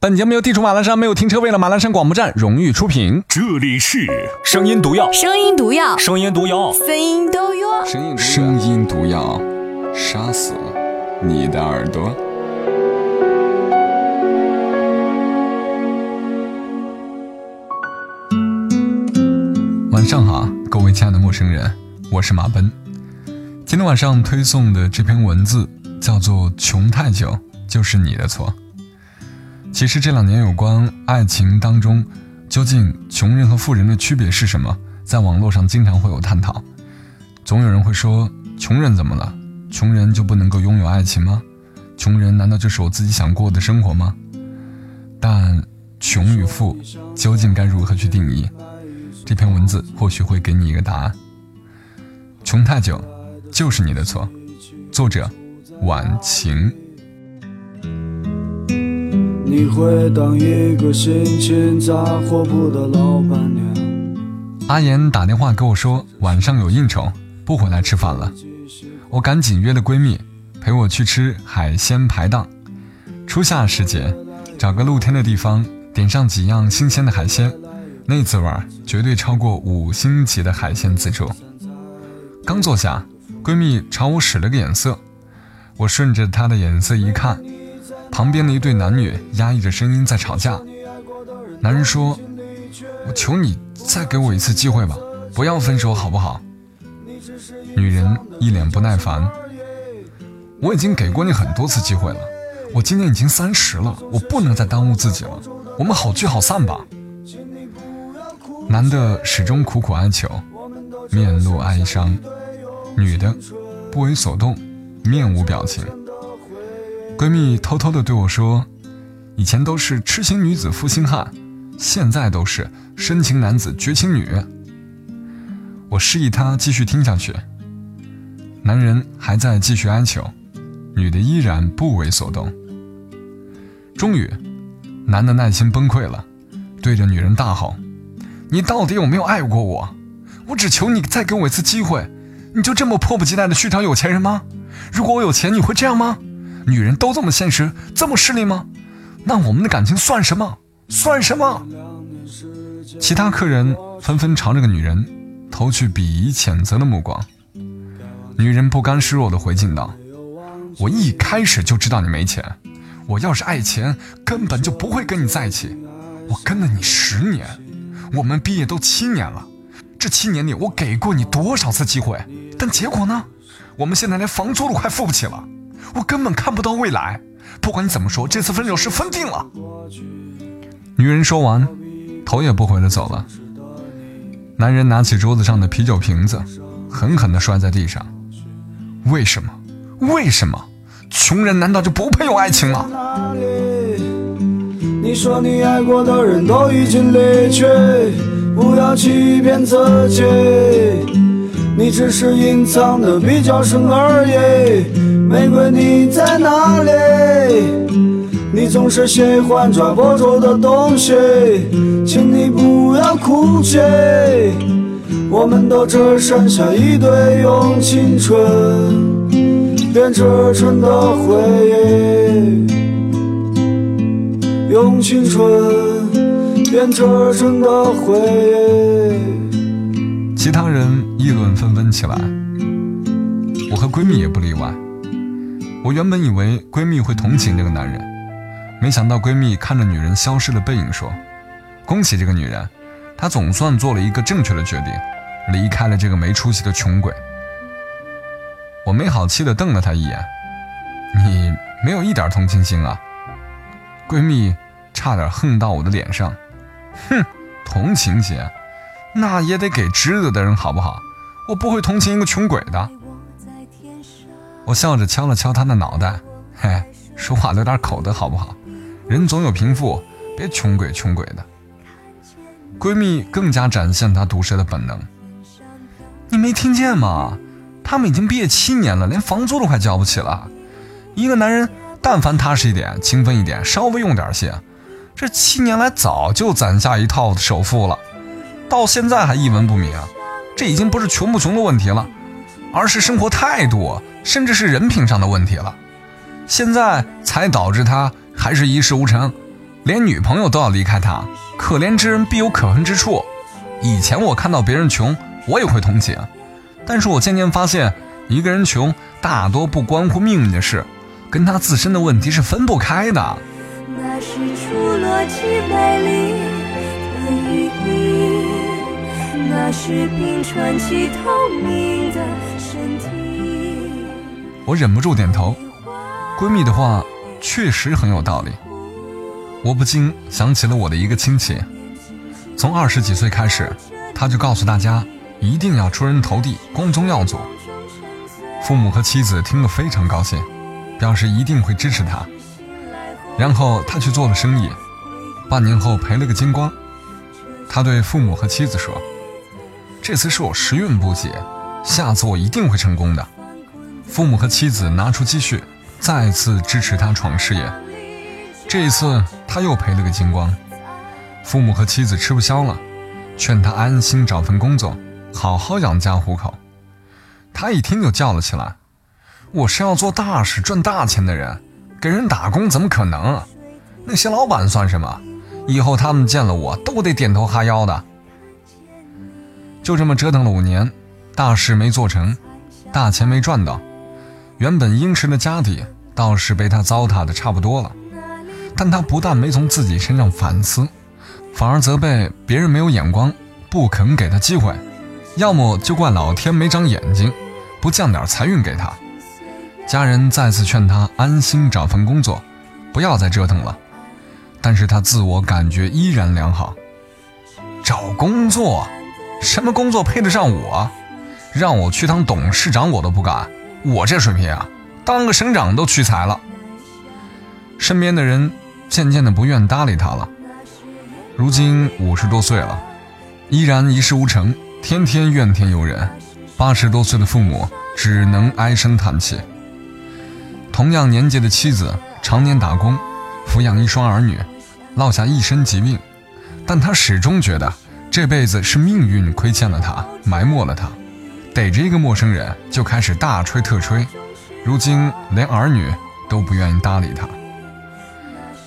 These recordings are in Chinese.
本节目由地处马栏山没有停车位的马栏山广播站荣誉出品。这里是声音毒药，声音毒药，声音毒药，声音毒药。声音声音毒药，杀死你的耳朵。晚上好，各位亲爱的陌生人，我是马奔。今天晚上推送的这篇文字叫做《穷太久就是你的错》。其实这两年有关爱情当中，究竟穷人和富人的区别是什么，在网络上经常会有探讨。总有人会说，穷人怎么了？穷人就不能够拥有爱情吗？穷人难道就是我自己想过的生活吗？但穷与富究竟该如何去定义？这篇文字或许会给你一个答案。穷太久就是你的错。作者：晚晴。你会当一个心情杂货铺的老板娘。阿言打电话给我说晚上有应酬，不回来吃饭了。我赶紧约了闺蜜陪我去吃海鲜排档。初夏时节，找个露天的地方，点上几样新鲜的海鲜，那滋味绝对超过五星级的海鲜自助。刚坐下，闺蜜朝我使了个眼色，我顺着她的眼色一看。旁边的一对男女压抑着声音在吵架。男人说：“我求你再给我一次机会吧，不要分手好不好？”女人一脸不耐烦：“我已经给过你很多次机会了，我今年已经三十了，我不能再耽误自己了，我们好聚好散吧。”男的始终苦苦哀求，面露哀伤；女的不为所动，面无表情。闺蜜偷偷的对我说：“以前都是痴情女子负心汉，现在都是深情男子绝情女。”我示意她继续听下去。男人还在继续哀求，女的依然不为所动。终于，男的耐心崩溃了，对着女人大吼：“你到底有没有爱过我？我只求你再给我一次机会！你就这么迫不及待的去找有钱人吗？如果我有钱，你会这样吗？”女人都这么现实，这么势利吗？那我们的感情算什么？算什么？其他客人纷纷朝这个女人投去鄙夷谴责的目光。女人不甘示弱的回敬道：“我一开始就知道你没钱，我要是爱钱，根本就不会跟你在一起。我跟了你十年，我们毕业都七年了，这七年里我给过你多少次机会？但结果呢？我们现在连房租都快付不起了。”我根本看不到未来，不管你怎么说，这次分手是分定了。女人说完，头也不回的走了。男人拿起桌子上的啤酒瓶子，狠狠的摔在地上。为什么？为什么？穷人难道就不配有爱情吗？你说你爱过的人都已经离去，不要欺骗自己，你只是隐藏的比较深而已。玫瑰你在哪里？你总是喜欢抓不住的东西，请你不要哭泣。我们都只剩下一堆用青春编织成的回忆，用青春编织成的回忆。其他人议论纷纷起来，我和闺蜜也不例外。我原本以为闺蜜会同情这个男人，没想到闺蜜看着女人消失的背影说：“恭喜这个女人，她总算做了一个正确的决定，离开了这个没出息的穷鬼。”我没好气地瞪了她一眼：“你没有一点同情心啊！”闺蜜差点横到我的脸上：“哼，同情心，那也得给值得的人好不好？我不会同情一个穷鬼的。”我笑着敲了敲她的脑袋，嘿，说话留点口德好不好？人总有贫富，别穷鬼穷鬼的。闺蜜更加展现她毒舌的本能。你没听见吗？他们已经毕业七年了，连房租都快交不起了。一个男人但凡踏实一点、勤奋一点、稍微用点心，这七年来早就攒下一套首付了，到现在还一文不名。这已经不是穷不穷的问题了，而是生活态度。甚至是人品上的问题了，现在才导致他还是一事无成，连女朋友都要离开他，可怜之人必有可恨之处。以前我看到别人穷，我也会同情，但是我渐渐发现，一个人穷大多不关乎命运的事，跟他自身的问题是分不开的。那是出落几百里的雨滴，那是冰川起透明的。我忍不住点头，闺蜜的话确实很有道理。我不禁想起了我的一个亲戚，从二十几岁开始，他就告诉大家一定要出人头地，光宗耀祖。父母和妻子听了非常高兴，表示一定会支持他。然后他去做了生意，半年后赔了个精光。他对父母和妻子说：“这次是我时运不济，下次我一定会成功的。”父母和妻子拿出积蓄，再次支持他闯事业。这一次他又赔了个精光。父母和妻子吃不消了，劝他安心找份工作，好好养家糊口。他一听就叫了起来：“我是要做大事、赚大钱的人。”给人打工怎么可能？那些老板算什么？以后他们见了我都得点头哈腰的。就这么折腾了五年，大事没做成，大钱没赚到，原本殷实的家底倒是被他糟蹋的差不多了。但他不但没从自己身上反思，反而责备别人没有眼光，不肯给他机会，要么就怪老天没长眼睛，不降点财运给他。家人再次劝他安心找份工作，不要再折腾了。但是他自我感觉依然良好。找工作，什么工作配得上我？让我去当董事长我都不敢。我这水平啊，当个省长都屈才了。身边的人渐渐的不愿搭理他了。如今五十多岁了，依然一事无成，天天怨天尤人。八十多岁的父母只能唉声叹气。同样年纪的妻子常年打工，抚养一双儿女，落下一身疾病，但他始终觉得这辈子是命运亏欠了他，埋没了他，逮着一个陌生人就开始大吹特吹，如今连儿女都不愿意搭理他。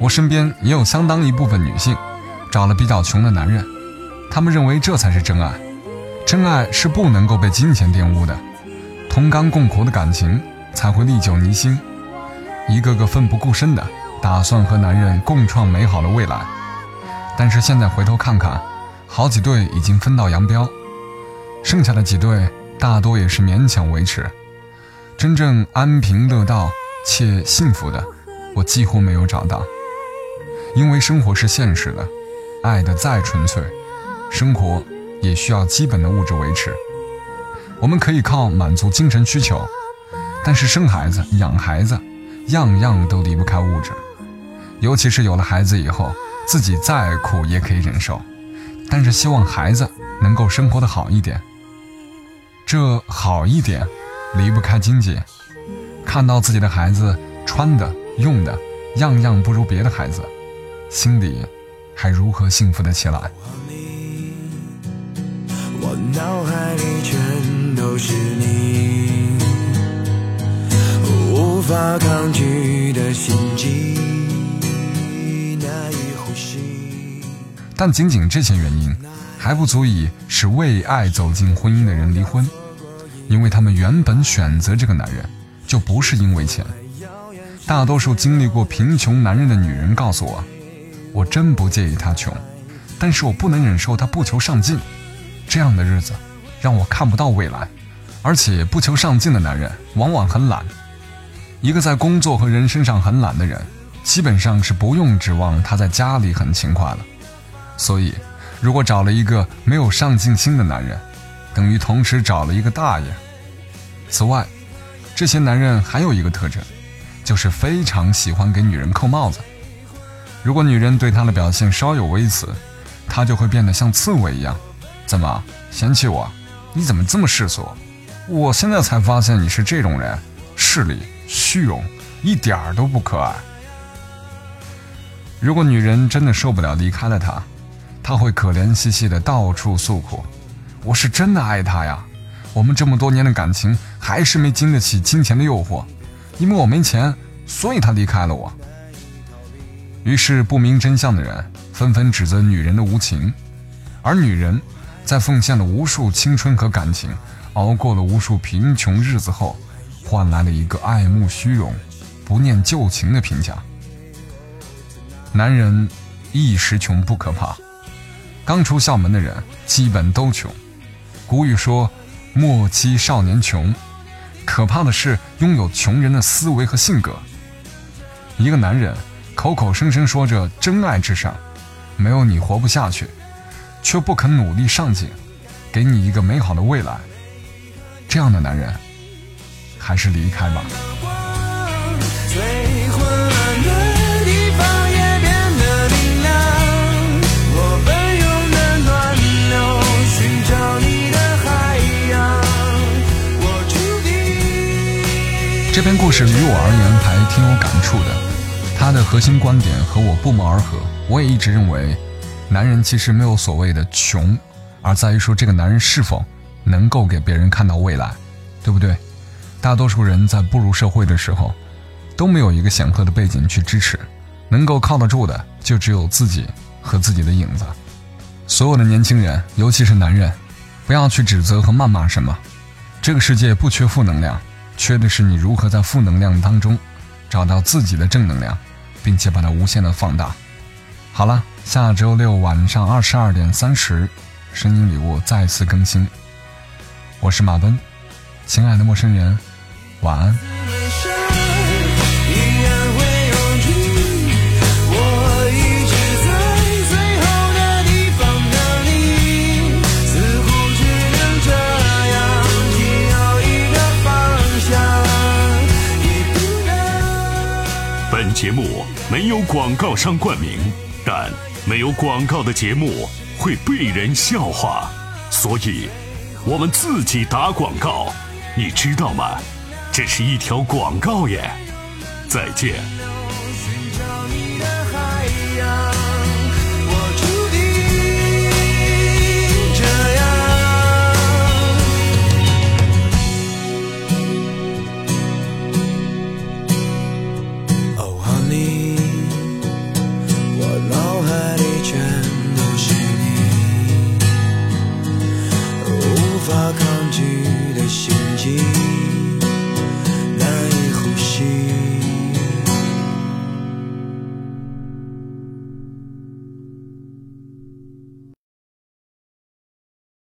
我身边也有相当一部分女性，找了比较穷的男人，他们认为这才是真爱，真爱是不能够被金钱玷污的，同甘共苦的感情才会历久弥新。一个个奋不顾身的打算和男人共创美好的未来，但是现在回头看看，好几对已经分道扬镳，剩下的几对大多也是勉强维持。真正安贫乐道且幸福的，我几乎没有找到。因为生活是现实的，爱的再纯粹，生活也需要基本的物质维持。我们可以靠满足精神需求，但是生孩子、养孩子。样样都离不开物质，尤其是有了孩子以后，自己再苦也可以忍受，但是希望孩子能够生活的好一点。这好一点，离不开经济。看到自己的孩子穿的、用的，样样不如别的孩子，心里还如何幸福的起来？我脑海里全都是你。无法抗拒的心悸，难以呼吸。但仅仅这些原因，还不足以使为爱走进婚姻的人离婚，因为他们原本选择这个男人，就不是因为钱。大多数经历过贫穷男人的女人告诉我，我真不介意他穷，但是我不能忍受他不求上进，这样的日子让我看不到未来。而且不求上进的男人往往很懒。一个在工作和人身上很懒的人，基本上是不用指望他在家里很勤快了。所以，如果找了一个没有上进心的男人，等于同时找了一个大爷。此外，这些男人还有一个特征，就是非常喜欢给女人扣帽子。如果女人对他的表现稍有微词，他就会变得像刺猬一样。怎么嫌弃我？你怎么这么世俗？我现在才发现你是这种人，势利。虚荣，一点儿都不可爱。如果女人真的受不了离开了他，他会可怜兮兮的到处诉苦：“我是真的爱他呀，我们这么多年的感情还是没经得起金钱的诱惑，因为我没钱，所以他离开了我。”于是不明真相的人纷纷指责女人的无情，而女人在奉献了无数青春和感情，熬过了无数贫穷日子后，换来了一个爱慕虚荣、不念旧情的评价。男人一时穷不可怕，刚出校门的人基本都穷。古语说：“莫欺少年穷。”可怕的是拥有穷人的思维和性格。一个男人口口声声说着真爱至上，没有你活不下去，却不肯努力上进，给你一个美好的未来。这样的男人，还是离开吧。这篇故事于我而言还挺有感触的，他的核心观点和我不谋而合。我也一直认为，男人其实没有所谓的穷，而在于说这个男人是否能够给别人看到未来，对不对？大多数人在步入社会的时候，都没有一个显赫的背景去支持，能够靠得住的就只有自己和自己的影子。所有的年轻人，尤其是男人，不要去指责和谩骂什么，这个世界不缺负能量。缺的是你如何在负能量当中找到自己的正能量，并且把它无限的放大。好了，下周六晚上二十二点三十，声音礼物再次更新。我是马奔，亲爱的陌生人，晚安。节目没有广告商冠名，但没有广告的节目会被人笑话，所以我们自己打广告，你知道吗？这是一条广告耶！再见。